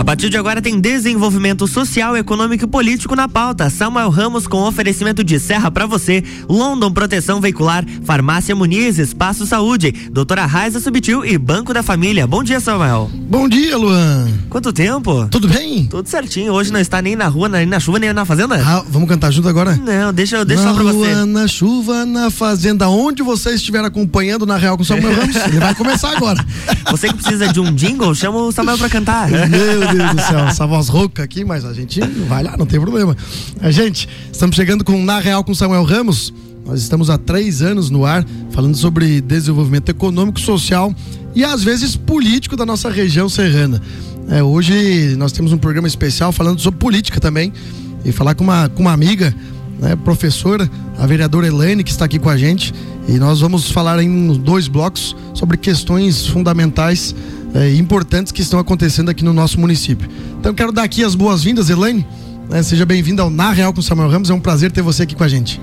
A partir de agora tem desenvolvimento social, econômico e político na pauta. Samuel Ramos com oferecimento de Serra para você, London Proteção Veicular, Farmácia Muniz, Espaço Saúde, Doutora Raiza Subtil e Banco da Família. Bom dia, Samuel. Bom dia, Luan. Quanto tempo? Tudo bem? Tudo certinho. Hoje não está nem na rua, nem na chuva, nem na fazenda? Ah, vamos cantar junto agora? Não, deixa, deixa na só pra rua, você. Na chuva, na fazenda, onde você estiver acompanhando na Real com Samuel Ramos, ele vai começar agora. Você que precisa de um jingle, chama o Samuel pra cantar. Meu Deus do céu, essa voz rouca aqui, mas a gente vai lá, não tem problema. A gente, estamos chegando com Na Real com Samuel Ramos. Nós estamos há três anos no ar falando sobre desenvolvimento econômico, social e às vezes político da nossa região serrana. É, hoje nós temos um programa especial falando sobre política também e falar com uma, com uma amiga, né, professora, a vereadora Elaine, que está aqui com a gente. E nós vamos falar em dois blocos sobre questões fundamentais é, importantes que estão acontecendo aqui no nosso município. Então quero dar aqui as boas-vindas, Elaine. Né, seja bem-vinda ao Na Real com Samuel Ramos. É um prazer ter você aqui com a gente.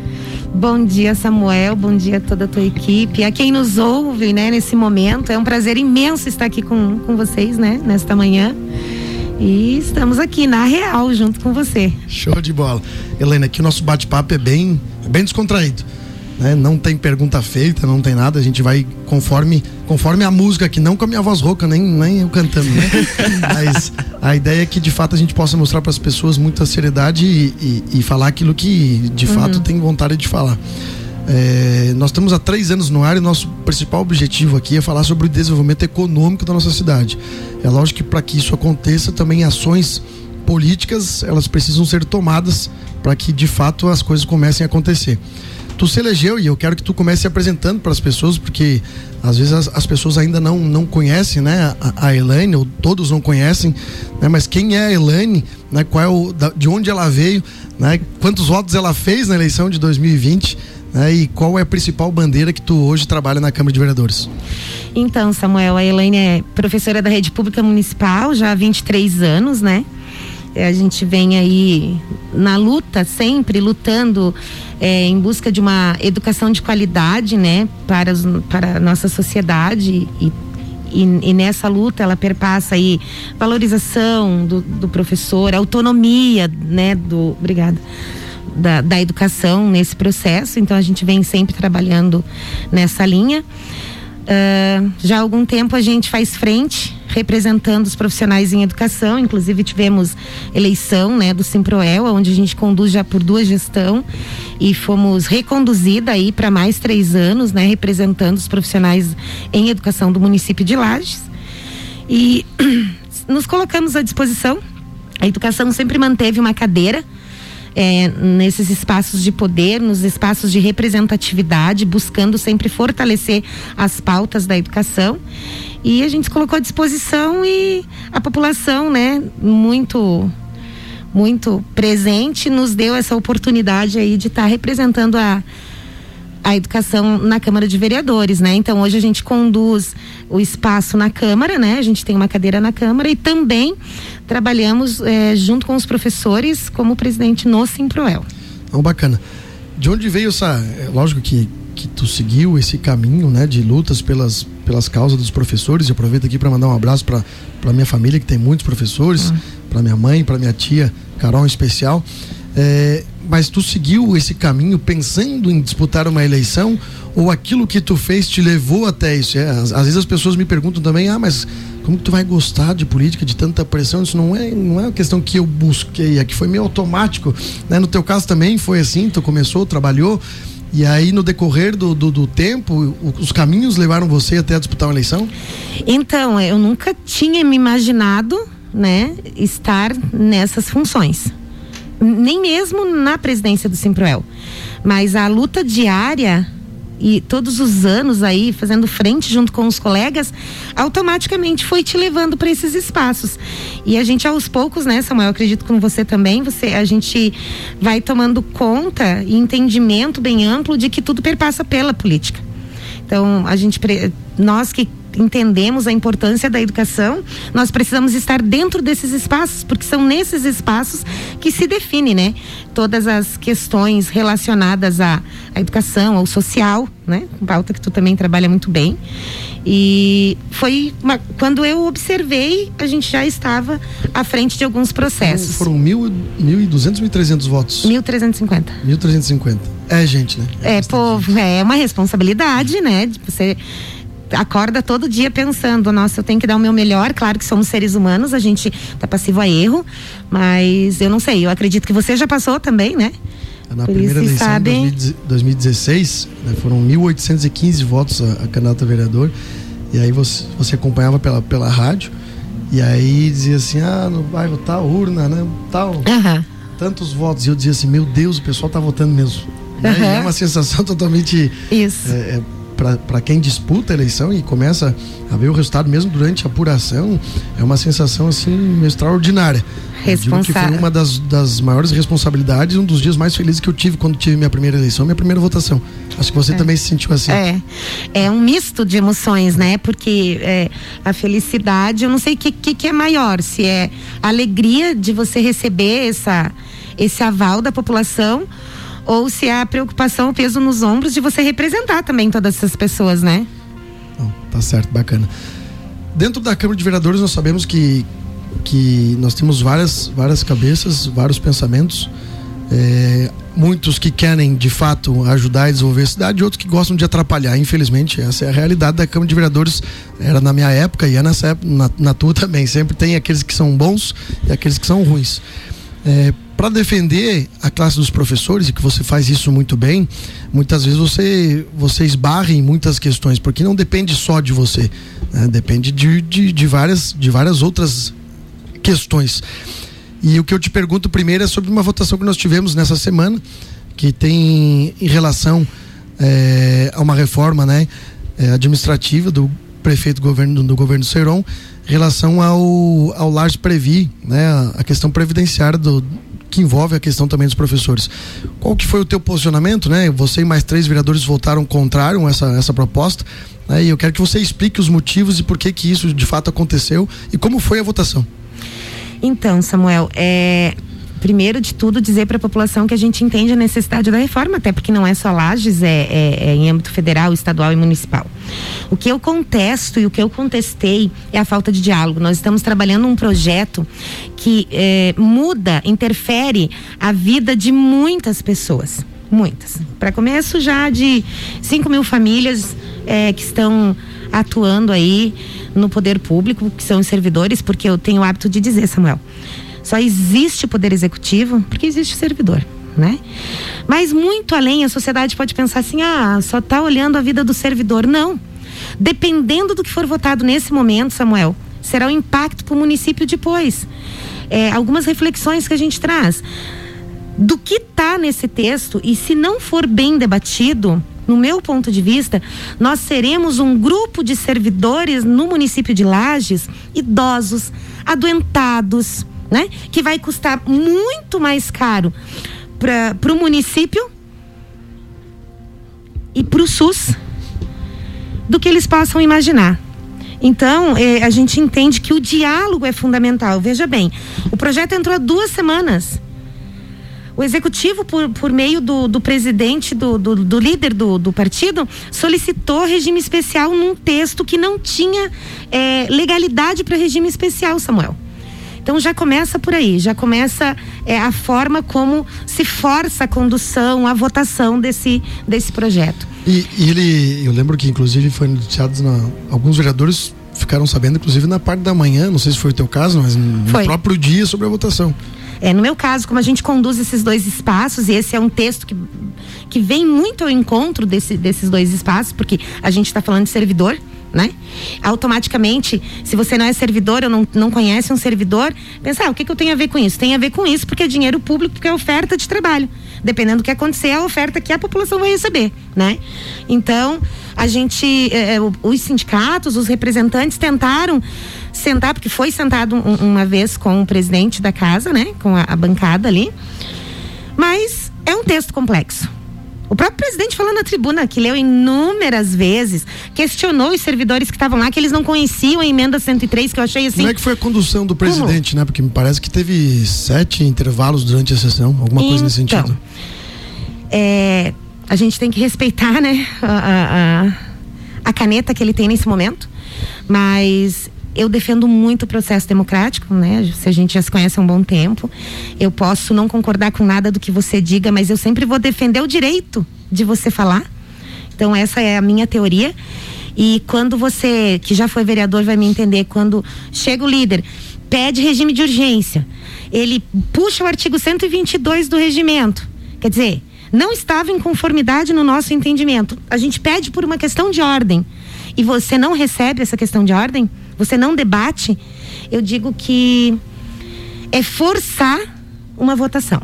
Bom dia, Samuel. Bom dia a toda a tua equipe. A quem nos ouve, né, nesse momento. É um prazer imenso estar aqui com, com vocês, né, nesta manhã. E estamos aqui na Real junto com você. Show de bola. Helena, aqui o nosso bate-papo é bem, bem descontraído né? Não tem pergunta feita, não tem nada, a gente vai conforme conforme a música aqui, não com a minha voz rouca, nem, nem eu cantando, né? Mas a ideia é que de fato a gente possa mostrar para as pessoas muita seriedade e, e, e, falar aquilo que de uhum. fato tem vontade de falar. É, nós estamos há três anos no ar e nosso principal objetivo aqui é falar sobre o desenvolvimento econômico da nossa cidade. É lógico que para que isso aconteça, também ações políticas elas precisam ser tomadas para que de fato as coisas comecem a acontecer tu se elegeu e eu quero que tu comece se apresentando para as pessoas, porque às vezes as, as, pessoas ainda não, não conhecem, né, a, a Elaine, ou todos não conhecem, né, mas quem é a Elaine, né, qual é o, da, de onde ela veio, né, quantos votos ela fez na eleição de 2020, né, e qual é a principal bandeira que tu hoje trabalha na Câmara de Vereadores? Então, Samuel, a Elaine é professora da Rede Pública Municipal já há 23 anos, né? A gente vem aí na luta, sempre lutando é, em busca de uma educação de qualidade, né, para, os, para a nossa sociedade e, e, e, nessa luta ela perpassa aí valorização do, do professor, autonomia, né, do, obrigada, da, da educação nesse processo. Então a gente vem sempre trabalhando nessa linha. Uh, já há algum tempo a gente faz frente representando os profissionais em educação, inclusive tivemos eleição né, do Simproel, onde a gente conduz já por duas gestão e fomos reconduzida aí para mais três anos, né, representando os profissionais em educação do município de Lages. E nos colocamos à disposição. A educação sempre manteve uma cadeira é, nesses espaços de poder, nos espaços de representatividade, buscando sempre fortalecer as pautas da educação. E a gente se colocou à disposição e a população, né, muito muito presente, nos deu essa oportunidade aí de estar tá representando a a educação na Câmara de Vereadores, né? Então hoje a gente conduz o espaço na Câmara, né? A gente tem uma cadeira na Câmara e também trabalhamos é, junto com os professores como presidente no Simproel. Então, bacana. De onde veio essa. É, lógico que, que tu seguiu esse caminho né, de lutas pelas, pelas causas dos professores. E aproveito aqui para mandar um abraço para minha família, que tem muitos professores, uhum. para minha mãe, para minha tia Carol em especial. É, mas tu seguiu esse caminho pensando em disputar uma eleição ou aquilo que tu fez te levou até isso? É, às, às, vezes as pessoas me perguntam também, ah, mas como que tu vai gostar de política, de tanta pressão? Isso não é, não é uma questão que eu busquei, é que foi meio automático. Né? No teu caso também foi assim, tu começou, trabalhou, e aí, no decorrer do, do, do, tempo, os caminhos levaram você até a disputar uma eleição? Então, eu nunca tinha me imaginado, né, estar nessas funções nem mesmo na presidência do Simproel. Mas a luta diária e todos os anos aí fazendo frente junto com os colegas, automaticamente foi te levando para esses espaços. E a gente aos poucos, né, Samuel, acredito com você também, você a gente vai tomando conta e entendimento bem amplo de que tudo perpassa pela política. Então, a gente nós que entendemos a importância da educação, nós precisamos estar dentro desses espaços, porque são nesses espaços que se define, né? Todas as questões relacionadas à, à educação, ao social, né? Pauta que tu também trabalha muito bem. E foi uma, quando eu observei, a gente já estava à frente de alguns processos. Foram, foram mil, mil e duzentos, mil e trezentos votos? Mil trezentos e cinquenta. Mil trezentos e cinquenta. É gente, né? É, é pô, é uma responsabilidade, né? De você acorda todo dia pensando, nossa, eu tenho que dar o meu melhor. Claro que somos seres humanos, a gente tá passivo a erro, mas eu não sei, eu acredito que você já passou também, né? Na Por primeira eleição sabem... de 2016, né, foram 1.815 votos a, a candidato a vereador. E aí você, você acompanhava pela, pela rádio. E aí dizia assim: ah, no bairro tal, urna, né? Tal. Uhum. Tantos votos. E eu dizia assim: meu Deus, o pessoal tá votando mesmo. Uhum. é uma sensação totalmente. Isso. É, é, para quem disputa a eleição e começa a ver o resultado mesmo durante a apuração, é uma sensação assim extraordinária. Responsável. que foi uma das, das maiores responsabilidades, um dos dias mais felizes que eu tive quando tive minha primeira eleição, minha primeira votação. Acho que você é. também se sentiu assim. É. É um misto de emoções, né? Porque é, a felicidade, eu não sei o que, que, que é maior, se é a alegria de você receber essa, esse aval da população ou se é a preocupação, o peso nos ombros de você representar também todas essas pessoas, né? Tá certo, bacana. Dentro da Câmara de Vereadores nós sabemos que, que nós temos várias, várias cabeças, vários pensamentos. É, muitos que querem de fato ajudar a desenvolver a cidade, outros que gostam de atrapalhar. Infelizmente, essa é a realidade da Câmara de Vereadores. Era na minha época e é nessa época, na, na tua também. Sempre tem aqueles que são bons e aqueles que são ruins. É, para defender a classe dos professores, e que você faz isso muito bem, muitas vezes você, você esbarra em muitas questões, porque não depende só de você, né? depende de, de, de, várias, de várias outras questões. E o que eu te pergunto primeiro é sobre uma votação que nós tivemos nessa semana, que tem em relação é, a uma reforma né, é, administrativa do prefeito do governo, do governo do Seiron, em relação ao, ao Lars Previ, né, a questão previdenciária do, que envolve a questão também dos professores. Qual que foi o teu posicionamento, né? Você e mais três vereadores votaram contrário a essa, essa proposta, né? E eu quero que você explique os motivos e por que que isso de fato aconteceu e como foi a votação. Então, Samuel, é, primeiro de tudo, dizer para a população que a gente entende a necessidade da reforma, até porque não é só Lages, é, é, é, em âmbito federal, estadual e municipal. O que eu contesto e o que eu contestei é a falta de diálogo. Nós estamos trabalhando um projeto que é, muda, interfere a vida de muitas pessoas. Muitas. Para começo, já de 5 mil famílias é, que estão atuando aí no poder público, que são os servidores, porque eu tenho o hábito de dizer, Samuel, só existe poder executivo porque existe servidor. Né? Mas muito além, a sociedade pode pensar assim: ah, só está olhando a vida do servidor. Não. Dependendo do que for votado nesse momento, Samuel, será o impacto para o município depois. É, algumas reflexões que a gente traz. Do que está nesse texto, e se não for bem debatido, no meu ponto de vista, nós seremos um grupo de servidores no município de Lages, idosos, adoentados, né? Que vai custar muito mais caro para o município e para o SUS do que eles possam imaginar. Então, eh, a gente entende que o diálogo é fundamental. Veja bem, o projeto entrou há duas semanas. O executivo, por, por meio do, do presidente, do, do, do líder do, do, partido, solicitou regime especial num texto que não tinha eh, legalidade para regime especial, Samuel. Então já começa por aí, já começa é, a forma como se força a condução, a votação desse, desse projeto. E, e ele, eu lembro que inclusive foi noticiado na, alguns vereadores ficaram sabendo, inclusive na parte da manhã, não sei se foi o teu caso, mas no foi. próprio dia sobre a votação. É, no meu caso, como a gente conduz esses dois espaços, e esse é um texto que, que vem muito ao encontro desse, desses dois espaços, porque a gente está falando de servidor, né? Automaticamente, se você não é servidor ou não, não conhece um servidor, pensa, ah, o que, que eu tenho a ver com isso? Tem a ver com isso porque é dinheiro público, porque é oferta de trabalho. Dependendo do que acontecer, é a oferta que a população vai receber, né? Então, a gente, eh, eh os sindicatos, os representantes tentaram sentar, porque foi sentado um, uma vez com o presidente da casa, né? Com a, a bancada ali. Mas é um texto complexo O próprio presidente falou na tribuna que leu inúmeras vezes, questionou os servidores que estavam lá, que eles não conheciam a emenda 103, que eu achei assim. Como é que foi a condução do presidente, Como? né? Porque me parece que teve sete intervalos durante a sessão, alguma coisa nesse então, sentido. É, a gente tem que respeitar, né, a, a, a caneta que ele tem nesse momento, mas eu defendo muito o processo democrático, né? Se a gente já se conhece há um bom tempo, eu posso não concordar com nada do que você diga, mas eu sempre vou defender o direito de você falar. Então essa é a minha teoria. E quando você, que já foi vereador, vai me entender, quando chega o líder, pede regime de urgência, ele puxa o artigo 122 do regimento. Quer dizer, não estava em conformidade no nosso entendimento. A gente pede por uma questão de ordem. E você não recebe essa questão de ordem? Você não debate, eu digo que é forçar uma votação.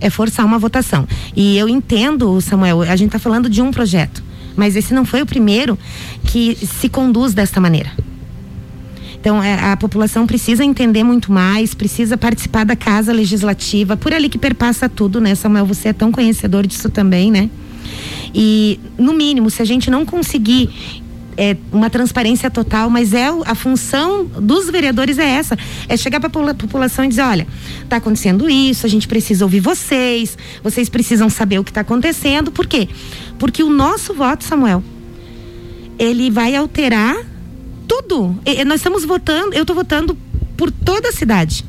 É forçar uma votação. E eu entendo, Samuel, a gente está falando de um projeto, mas esse não foi o primeiro que se conduz desta maneira. Então, é, a população precisa entender muito mais, precisa participar da casa legislativa, por ali que perpassa tudo, né, Samuel? Você é tão conhecedor disso também, né? E, no mínimo, se a gente não conseguir é, uma transparência total, mas é a função dos vereadores é essa, é chegar para a população e dizer, olha, está acontecendo isso, a gente precisa ouvir vocês, vocês precisam saber o que está acontecendo, por quê? Porque o nosso voto, Samuel, ele vai alterar tudo. E, nós estamos votando, eu estou votando por toda a cidade.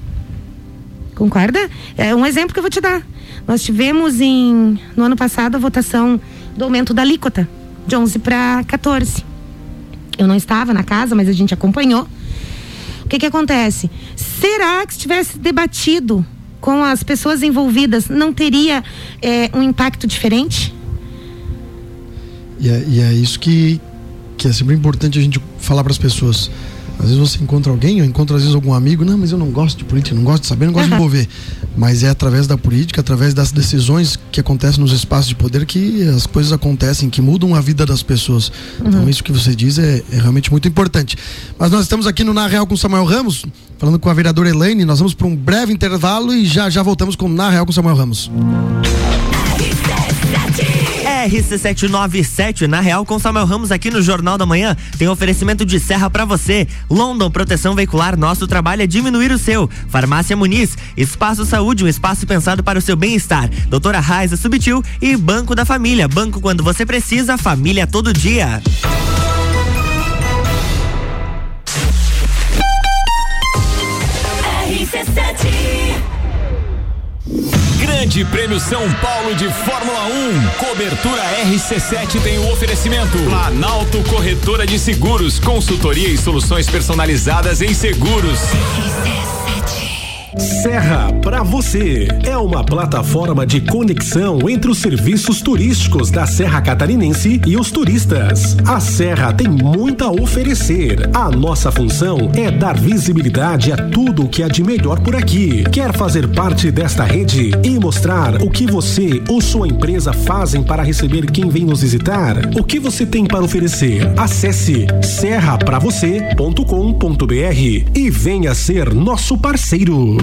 Concorda? É um exemplo que eu vou te dar. Nós tivemos em no ano passado a votação do aumento da alíquota de 11 para 14. Eu não estava na casa, mas a gente acompanhou. O que que acontece? Será que se tivesse debatido com as pessoas envolvidas, não teria é, um impacto diferente? E é, e é isso que, que é sempre importante a gente falar para as pessoas. Às vezes você encontra alguém, ou encontra às vezes algum amigo, não, mas eu não gosto de política, não gosto de saber, não gosto uhum. de envolver. Mas é através da política, através das decisões que acontecem nos espaços de poder que as coisas acontecem, que mudam a vida das pessoas. Então, uhum. Então isso que você diz é, é, realmente muito importante. Mas nós estamos aqui no Na Real com Samuel Ramos, falando com a vereadora Elaine, nós vamos para um breve intervalo e já já voltamos com Na Real com Samuel Ramos. RC797, na Real com Samuel Ramos aqui no Jornal da Manhã, tem oferecimento de serra para você. London Proteção Veicular, nosso trabalho é diminuir o seu. Farmácia Muniz, Espaço Saúde, um espaço pensado para o seu bem-estar. Doutora Raiza Subtil e Banco da Família. Banco quando você precisa, família todo dia. Grande Prêmio São Paulo de Fórmula 1. Cobertura RC7 tem o oferecimento. Planalto Corretora de Seguros, consultoria e soluções personalizadas em seguros. Serra para você é uma plataforma de conexão entre os serviços turísticos da Serra Catarinense e os turistas. A Serra tem muito a oferecer. A nossa função é dar visibilidade a tudo o que há de melhor por aqui. Quer fazer parte desta rede e mostrar o que você ou sua empresa fazem para receber quem vem nos visitar? O que você tem para oferecer? Acesse serrapravocê.com.br e venha ser nosso parceiro.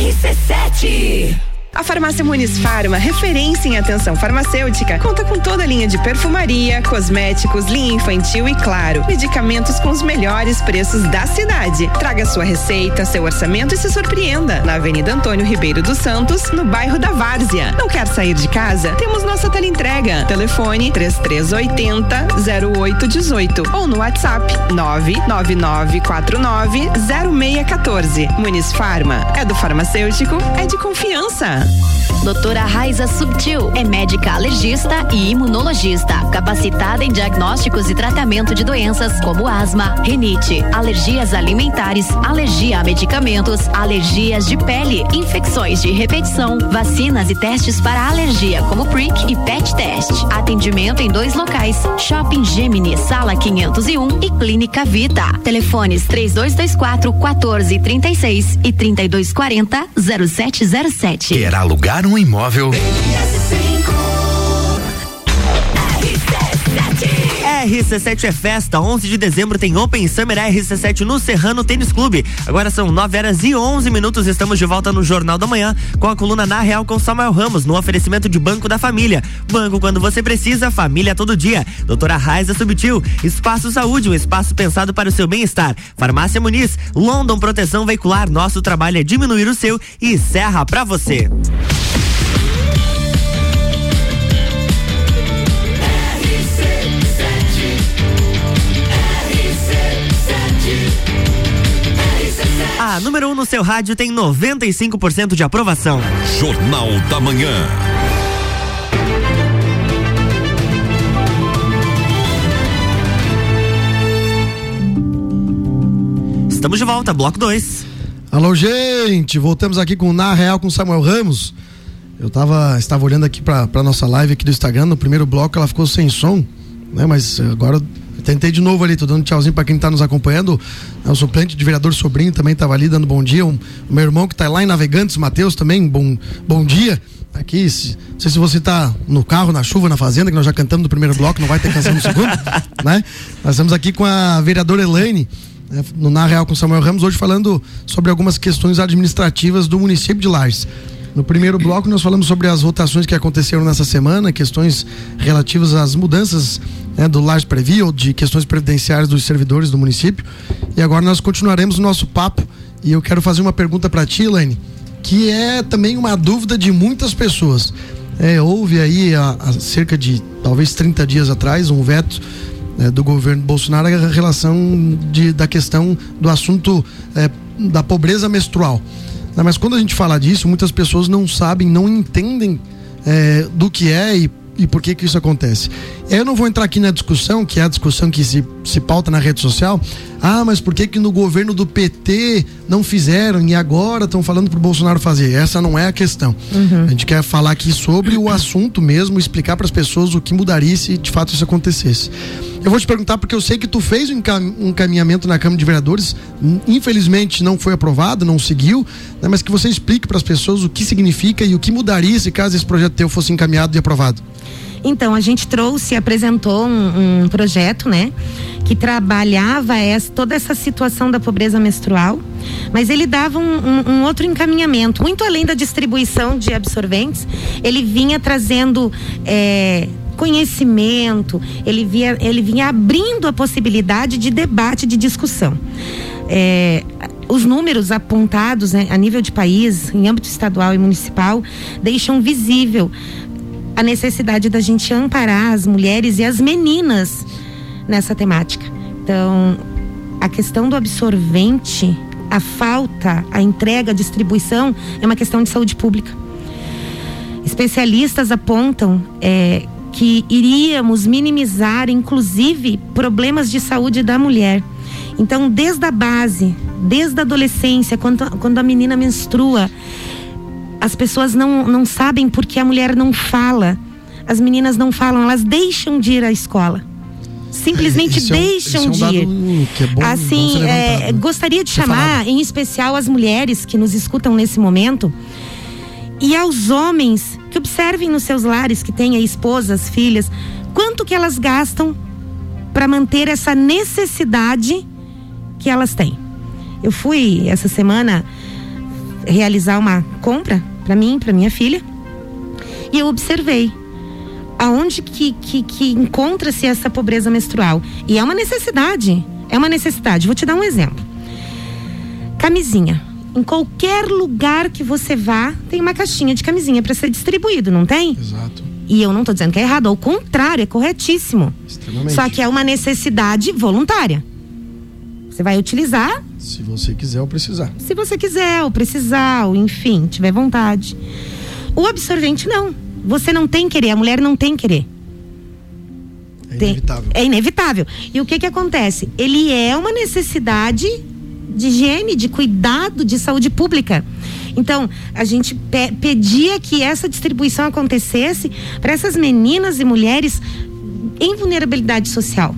RC7 a farmácia Muniz Farma, referência em atenção farmacêutica, conta com toda a linha de perfumaria, cosméticos, linha infantil e, claro, medicamentos com os melhores preços da cidade. Traga sua receita, seu orçamento e se surpreenda. Na Avenida Antônio Ribeiro dos Santos, no bairro da Várzea. Não quer sair de casa? Temos nossa teleentrega. Telefone 3380 0818 ou no WhatsApp 99949 0614. Muniz Farma é do farmacêutico, é de confiança. Doutora Raiza Subtil é médica alergista e imunologista, capacitada em diagnósticos e tratamento de doenças como asma, rinite, alergias alimentares, alergia a medicamentos, alergias de pele, infecções de repetição, vacinas e testes para alergia como PRIC e PET Test. Atendimento em dois locais: Shopping Gemini, Sala 501 e Clínica Vita. Telefones 3224 1436 e 3240 0707 quer alugar um imóvel. RC7 é festa. 11 de dezembro tem Open Summer RC7 no Serrano Tênis Clube. Agora são 9 horas e 11 minutos. Estamos de volta no Jornal da Manhã com a coluna Na Real com Samuel Ramos no oferecimento de Banco da Família. Banco quando você precisa, família todo dia. Doutora Raiza Subtil. Espaço Saúde, um espaço pensado para o seu bem-estar. Farmácia Muniz. London Proteção Veicular. Nosso trabalho é diminuir o seu e serra para você. A número 1 um no seu rádio tem 95% de aprovação. Jornal da Manhã. Estamos de volta, bloco 2. Alô, gente, voltamos aqui com o Na Real com Samuel Ramos. Eu tava, estava olhando aqui para nossa live aqui do Instagram, no primeiro bloco ela ficou sem som, né? Mas agora Tentei de novo ali, tô dando tchauzinho para quem tá nos acompanhando. É o suplente de vereador Sobrinho também tava ali dando bom dia. O, meu irmão que tá lá em Navegantes, Matheus, também, bom, bom dia. Aqui, se, não sei se você tá no carro, na chuva, na fazenda, que nós já cantamos no primeiro bloco, não vai ter canção no segundo, né? Nós estamos aqui com a vereadora Elaine, né, no Na Real com Samuel Ramos, hoje falando sobre algumas questões administrativas do município de Lages. No primeiro bloco, nós falamos sobre as votações que aconteceram nessa semana, questões relativas às mudanças né, do Laje Previo, de questões previdenciárias dos servidores do município. E agora nós continuaremos o nosso papo. E eu quero fazer uma pergunta para ti, Elaine, que é também uma dúvida de muitas pessoas. É, houve aí, há, há, cerca de talvez 30 dias atrás, um veto é, do governo Bolsonaro a relação de, da questão do assunto é, da pobreza menstrual. Né, mas quando a gente fala disso, muitas pessoas não sabem, não entendem é, do que é e, e por que que isso acontece. Eu não vou entrar aqui na discussão, que é a discussão que se, se pauta na rede social. Ah, mas por que que no governo do PT não fizeram e agora estão falando pro Bolsonaro fazer? Essa não é a questão. Uhum. A gente quer falar aqui sobre o assunto mesmo, explicar para as pessoas o que mudaria se de fato isso acontecesse. Eu vou te perguntar porque eu sei que tu fez um encaminhamento na Câmara de Vereadores, infelizmente não foi aprovado, não seguiu, né, mas que você explique para as pessoas o que significa e o que mudaria se caso esse projeto teu fosse encaminhado e aprovado. Então, a gente trouxe, apresentou um, um projeto, né? Que trabalhava essa, toda essa situação da pobreza menstrual, mas ele dava um, um, um, outro encaminhamento. Muito além da distribuição de absorventes, ele vinha trazendo. É, conhecimento, ele, via, ele vinha abrindo a possibilidade de debate, de discussão. É, os números apontados né, a nível de país, em âmbito estadual e municipal, deixam visível a necessidade da gente amparar as mulheres e as meninas nessa temática. Então, a questão do absorvente, a falta, a entrega, a distribuição é uma questão de saúde pública. Especialistas apontam é, que iríamos minimizar, inclusive, problemas de saúde da mulher. Então, desde a base, desde a adolescência, quando, quando a menina menstrua, as pessoas não, não sabem porque a mulher não fala. As meninas não falam, elas deixam de ir à escola. Simplesmente é deixam é um de dado ir. que é bom- bom assim, é, levantado, né? gostaria de chamar, em especial, as mulheres que nos escutam nesse momento e aos homens que observem nos seus lares que têm aí esposas, filhas, quanto que elas gastam para manter essa necessidade que elas têm. Eu fui essa semana realizar uma compra para mim, para minha filha, e eu observei aonde que, que, que encontra-se essa pobreza menstrual. E é uma necessidade, é uma necessidade. Vou te dar um exemplo. Camisinha. Em qualquer lugar que você vá, tem uma caixinha de camisinha para ser distribuído, não tem? Exato. E eu não estou dizendo que é errado, ao contrário, é corretíssimo. Extremamente. Só que é uma necessidade voluntária. Você vai utilizar Se você quiser ou precisar. se você quiser, ou precisar, ou enfim, tiver vontade. O absorvente não. Você não tem querer, a mulher não tem querer. É Tem- inevitável. É inevitável. E o que que acontece? Ele é uma necessidade de higiene, de cuidado, de saúde pública. Então, a gente pe- pedia que essa distribuição acontecesse para essas meninas e mulheres em vulnerabilidade social.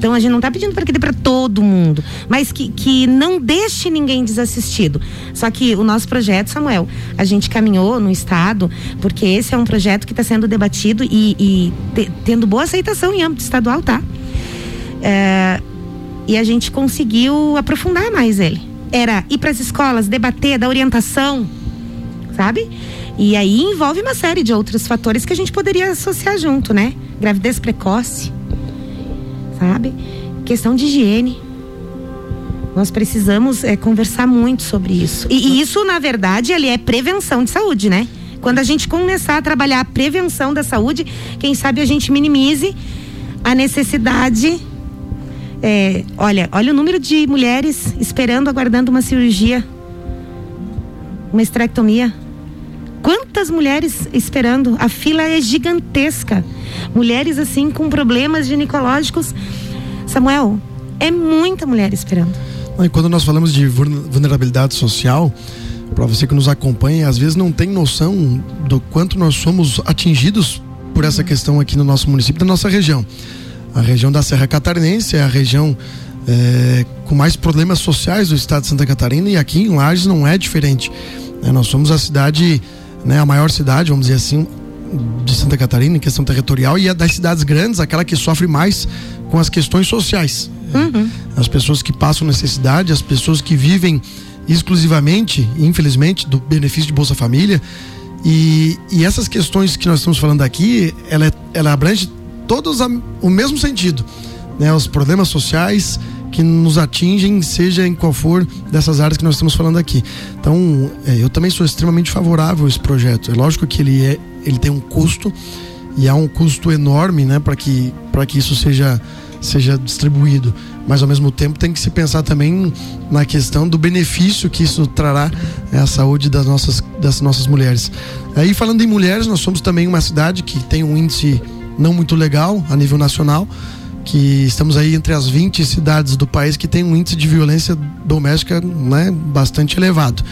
Então a gente não está pedindo para que dê para todo mundo, mas que, que não deixe ninguém desassistido. Só que o nosso projeto, Samuel, a gente caminhou no estado, porque esse é um projeto que está sendo debatido e, e te- tendo boa aceitação em âmbito estadual, tá? É, e a gente conseguiu aprofundar mais ele. Era ir para as escolas, debater, dar orientação, sabe? E aí envolve uma série de outros fatores que a gente poderia associar junto, né? Gravidez precoce, sabe? Questão de higiene. Nós precisamos é, conversar muito sobre isso. E, e isso, na verdade, ali é prevenção de saúde, né? Quando a gente começar a trabalhar a prevenção da saúde, quem sabe a gente minimize a necessidade. é, olha, olha o número de mulheres esperando, aguardando uma cirurgia, uma esterectomia. Quantas mulheres esperando? A fila é gigantesca. Mulheres assim com problemas ginecológicos. Samuel, é muita mulher esperando. E quando nós falamos de vulner- vulnerabilidade social, para você que nos acompanha, às vezes não tem noção do quanto nós somos atingidos por essa questão aqui no nosso município, da nossa região. A região da Serra Catarinense é a região eh, com mais problemas sociais do estado de Santa Catarina e aqui em Lages não é diferente. né? Nós somos a cidade, né, a maior cidade, vamos dizer assim, de Santa Catarina em questão territorial e é das cidades grandes aquela que sofre mais com as questões sociais. As pessoas que passam necessidade, as pessoas que vivem exclusivamente, infelizmente, do benefício de Bolsa Família. E, e essas questões que nós estamos falando aqui, ela, é- ela abrange todos a- o mesmo sentido. Né? Os problemas sociais que nos atingem, seja em qual for dessas áreas que nós estamos falando aqui. Então, é, eu também sou extremamente favorável a esse projeto. É lógico que ele, é, ele tem um custo e há um custo enorme né, para que, pra que isso seja, seja distribuído. Mas ao mesmo tempo tem que se pensar também na questão do benefício que isso trará à saúde das nossas, das nossas mulheres. Aí falando em mulheres, nós somos também uma cidade que tem um índice não muito legal a nível nacional, que estamos aí entre as 20 cidades do país que tem um índice de violência doméstica né, bastante elevado.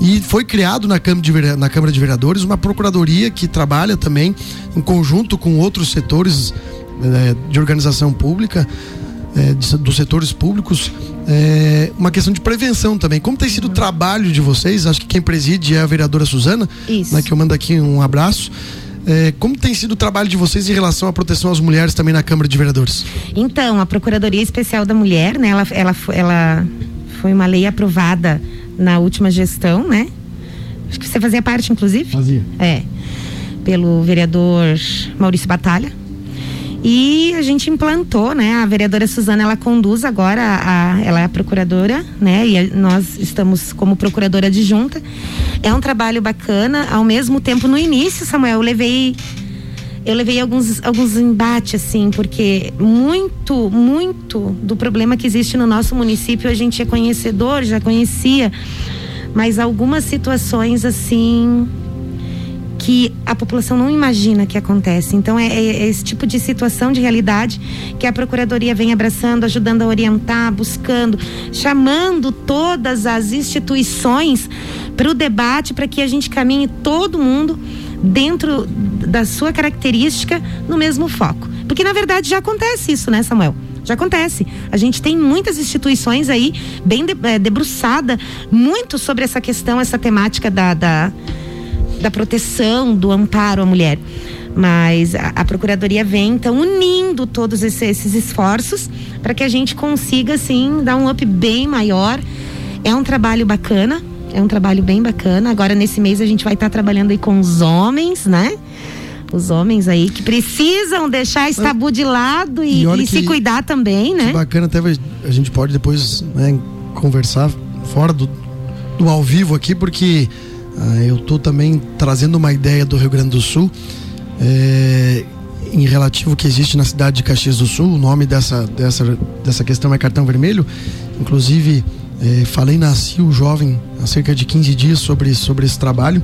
E foi criado na Câmara, de, Vere- na Câmara de Vereadores uma procuradoria que trabalha também em conjunto com outros setores eh, de organização pública, eh, de- dos setores públicos, eh, uma questão de prevenção também. Como tem sido o trabalho de vocês? Acho que quem preside é a vereadora Suzana, né, que eu mando aqui um abraço. Eh, como tem sido o trabalho de vocês em relação à proteção às mulheres também na Câmara de Vereadores? Então, a Procuradoria Especial da Mulher, né, ela, ela, ela foi uma lei aprovada na última gestão, né? Acho que você fazia parte, inclusive. Fazia. É. Pelo vereador Maurício Batalha. E a gente implantou, né? A vereadora Suzana, ela conduz agora, a, ela é a procuradora, né? E a- nós estamos como procuradora adjunta. É um trabalho bacana, ao mesmo tempo, no início, Samuel, eu levei eu levei alguns, alguns embates, assim, porque muito, muito do problema que existe no nosso município a gente é conhecedor, já conhecia, mas algumas situações, assim, que a população não imagina que acontece. Então é, é, esse tipo de situação de realidade que a procuradoria vem abraçando, ajudando a orientar, buscando, chamando todas as instituições para o debate, para que a gente caminhe todo mundo dentro da sua característica no mesmo foco. Porque na verdade já acontece isso, né, Samuel? Já acontece. A gente tem muitas instituições aí bem é, debruçada muito sobre essa questão, essa temática da, da, da proteção, do amparo à mulher. Mas a, a Procuradoria vem, então, unindo todos esses, esses esforços para que a gente consiga, assim, dar um up bem maior. É um trabalho bacana, é um trabalho bem bacana. Agora, nesse mês, a gente vai estar tá trabalhando aí com os homens, né? Os homens aí que precisam deixar esse tabu de lado e, e, e se cuidar também, né? bacana, até a gente pode depois né, conversar fora do, do ao vivo aqui, porque eu estou também trazendo uma ideia do Rio Grande do Sul. É, em relativo que existe na cidade de Caxias do Sul, o nome dessa, dessa, dessa questão é cartão vermelho. Inclusive, é, falei na CIO Jovem há cerca de 15 dias sobre, sobre esse trabalho,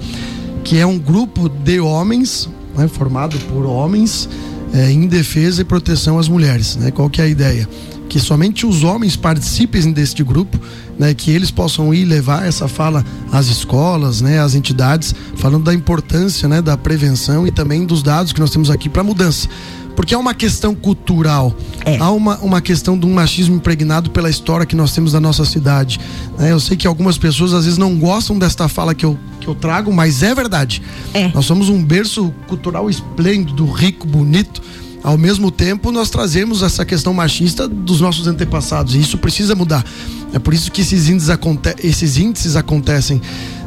que é um grupo de homens, né, formado por homens, é, em defesa e proteção às mulheres. Né? Qual que é a ideia? Que somente os homens participem deste grupo, né, que eles possam ir levar essa fala às escolas, né, às entidades, falando da importância né, da prevenção e também dos dados que nós temos aqui para mudança porque é uma questão cultural. É. Há uma, uma questão de um machismo impregnado pela história que nós temos da nossa cidade. Né? Eu sei que algumas pessoas às vezes não gostam desta fala que eu, que eu trago, mas é verdade. É. Nós somos um berço cultural esplêndido, rico, bonito. Ao mesmo tempo, nós trazemos essa questão machista dos nossos antepassados e isso precisa mudar. É por isso que esses índices, aconte esses índices acontecem.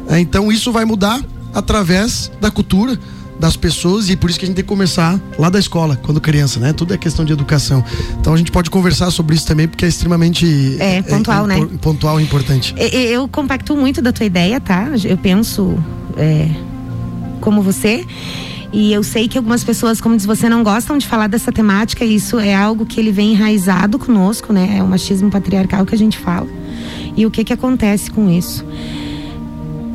É, então, isso vai mudar através da cultura, das pessoas e por isso que a gente tem que começar lá da escola, quando criança, né? Tudo é questão de educação. Então a gente pode conversar sobre isso também, porque é extremamente é, pontual, é, é, né? Pontual e importante. Eu compacto muito da tua ideia, tá? Eu penso é, como você. E eu sei que algumas pessoas, como diz você, não gostam de falar dessa temática. E isso é algo que ele vem enraizado conosco, né? É o machismo patriarcal que a gente fala. E o que que acontece com isso?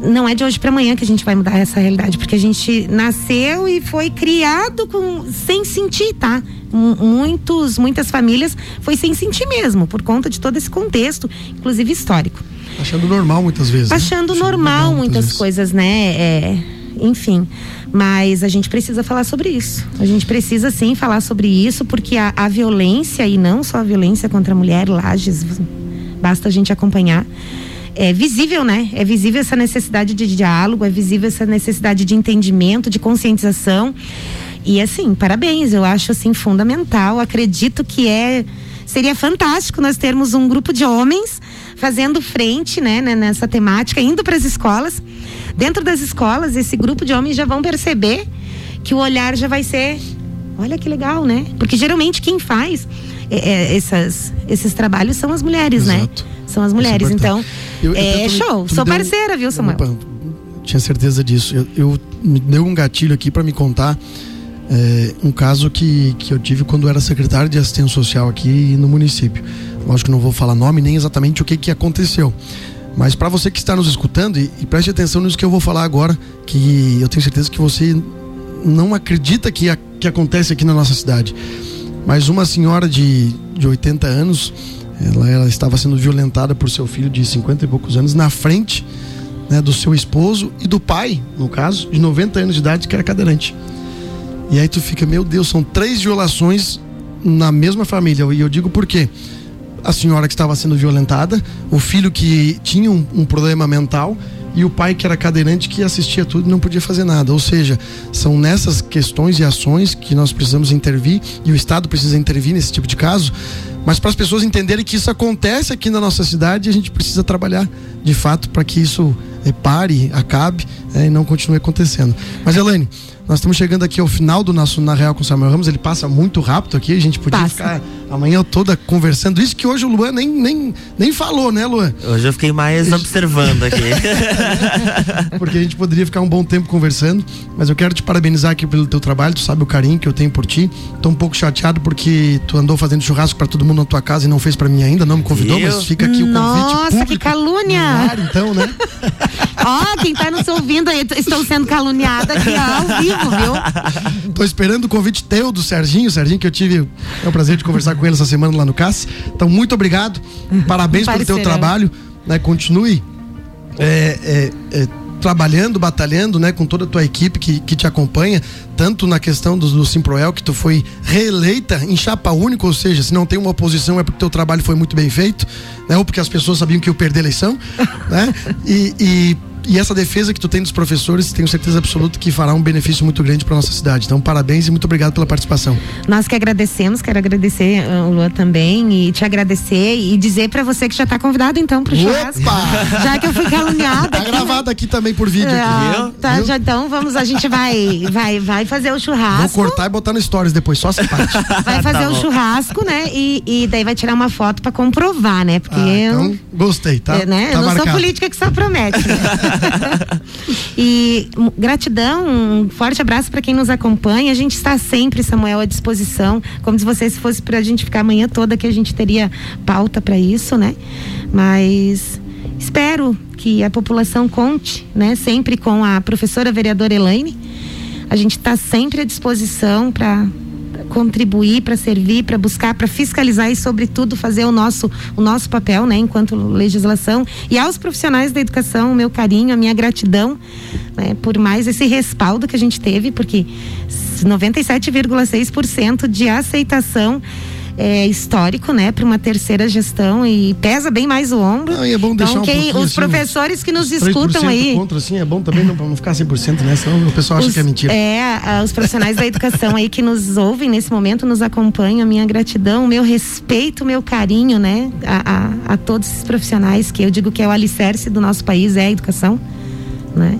não é de hoje para amanhã que a gente vai mudar essa realidade, porque a gente nasceu e foi criado com sem sentir, tá? Muitos, muitas famílias foi sem sentir mesmo, por conta de todo esse contexto, inclusive histórico. Achando normal muitas vezes. Né? Achando, né? normal, normal muitas coisas, né? É, enfim. Mas a gente precisa falar sobre isso. A gente precisa sim falar sobre isso, porque a, a violência, e não só a violência contra a mulher, Lages, basta a gente acompanhar é visível, né? É visível essa necessidade de diálogo, é visível essa necessidade de entendimento, de conscientização. E assim, parabéns, eu acho assim fundamental. Acredito que é seria fantástico nós termos um grupo de homens fazendo frente, né, né nessa temática, indo para as escolas. Dentro das escolas, esse grupo de homens já vão perceber que o olhar já vai ser, olha que legal, né? Porque geralmente quem faz é, é, essas, esses trabalhos são as mulheres, né? Exato. né? São as mulheres. Então, eu, é show. Sou parceira, viu, Samuel? Opa, tinha certeza disso. Eu, eu me deu um gatilho aqui para me contar é, um caso que, que eu tive quando era secretário de assistência social aqui no município. Lógico que não vou falar nome nem exatamente o que, que aconteceu. Mas para você que está nos escutando, e, e, preste atenção nisso que eu vou falar agora, que eu tenho certeza que você não acredita que, a, que acontece aqui na nossa cidade. Mas uma senhora de, de 80 anos, ela, ela, estava sendo violentada por seu filho de 50 e poucos anos na frente né, do seu esposo e do pai, no caso, de 90 anos de idade, que era cadeirante. E aí tu fica, meu Deus, são três violações na mesma família. E eu digo por quê? A senhora que estava sendo violentada, o filho que tinha um, um problema mental e o pai que era cadeirante que assistia tudo e não podia fazer nada. Ou seja, são nessas questões e ações que nós precisamos intervir e o Estado precisa intervir nesse tipo de caso mas para as pessoas entenderem que isso acontece aqui na nossa cidade, a gente precisa trabalhar de fato para que isso é, pare, acabe é, e não continue acontecendo. Mas, Elaine, nós estamos chegando aqui ao final do nosso Na Real com o Samuel Ramos. Ele passa muito rápido aqui. A gente podia passa. ficar amanhã toda conversando. Isso que hoje o Luan nem, nem, nem falou, né, Luan? Hoje eu fiquei mais observando aqui. Porque a gente poderia ficar um bom tempo conversando. Mas eu quero te parabenizar aqui pelo teu trabalho. Tu sabe o carinho que eu tenho por ti. Tô um pouco chateado porque tu andou fazendo churrasco para todo mundo na tua casa e não fez para mim ainda. Não me convidou, mas fica aqui o convite Nossa, público. que calúnia! Ar, então, né? Ó, quem tá nos ouvindo aí, estou sendo caluniada aqui ao vivo, viu? Tô esperando o convite teu do Serginho, Serginho, que eu tive é o prazer de conversar com ele essa semana lá no CAS. Então, muito obrigado. Parabéns pelo teu trabalho. Né? Continue. É, é, é, trabalhando, batalhando, né, com toda a tua equipe que, que te acompanha, tanto na questão do, do Simproel, que tu foi reeleita em chapa única, ou seja, se não tem uma oposição é porque teu trabalho foi muito bem feito, né, ou porque as pessoas sabiam que eu perder a eleição, né, e, e e essa defesa que tu tem dos professores, tenho certeza absoluta que fará um benefício muito grande para nossa cidade. Então, parabéns e muito obrigado pela participação. Nós que agradecemos, quero agradecer uh, o Luan também e te agradecer e dizer para você que já está convidado então pro churrasco. Opa! Já que eu fui caluniada. Tá aqui, né? gravado aqui também por vídeo. Ah, tá, já, então vamos, a gente vai, vai, vai fazer o churrasco. Vou cortar e botar no stories depois, só essa parte. Vai fazer tá o churrasco, né? E, e daí vai tirar uma foto para comprovar, né? Porque ah, então, eu, gostei, tá? É, né? Tá eu não marcado. sou política que só promete. Né? e gratidão, um forte abraço para quem nos acompanha. A gente está sempre, Samuel, à disposição. Como se você se fosse para a gente ficar a manhã toda que a gente teria pauta para isso, né? Mas espero que a população conte, né? Sempre com a professora vereadora Elaine. A gente está sempre à disposição para contribuir, para servir, para buscar, para fiscalizar e, sobretudo, fazer o nosso, o nosso papel, né, enquanto legislação. E aos profissionais da educação, o meu carinho, a minha gratidão né, por mais esse respaldo que a gente teve, porque 97,6% de aceitação é, histórico, né, para uma terceira gestão e pesa bem mais o ombro. Ah, é bom deixar então, quem, um os assim, professores que nos escutam aí. contra, assim, é bom também não, não ficar 100%, né? Senão o pessoal acha os, que é mentira. É, os profissionais da educação aí que nos ouvem nesse momento, nos acompanham, a minha gratidão, o meu respeito, o meu carinho, né, a, a, a todos esses profissionais que eu digo que é o alicerce do nosso país, é a educação, né?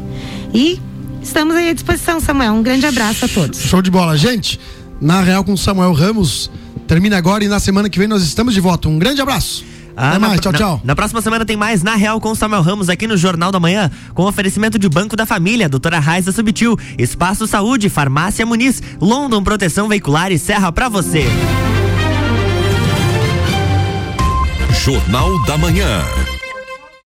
E estamos aí à disposição, Samuel. Um grande abraço a todos. Show de bola, gente. Na Real com Samuel Ramos termina agora e na semana que vem nós estamos de volta. Um grande abraço. Ah, Até mais, na, tchau, na, tchau. Na próxima semana tem mais Na Real com Samuel Ramos aqui no Jornal da Manhã, com oferecimento de Banco da Família, Doutora Raiza Subtil, Espaço Saúde, Farmácia Muniz, London Proteção Veicular e Serra para você. Jornal da Manhã.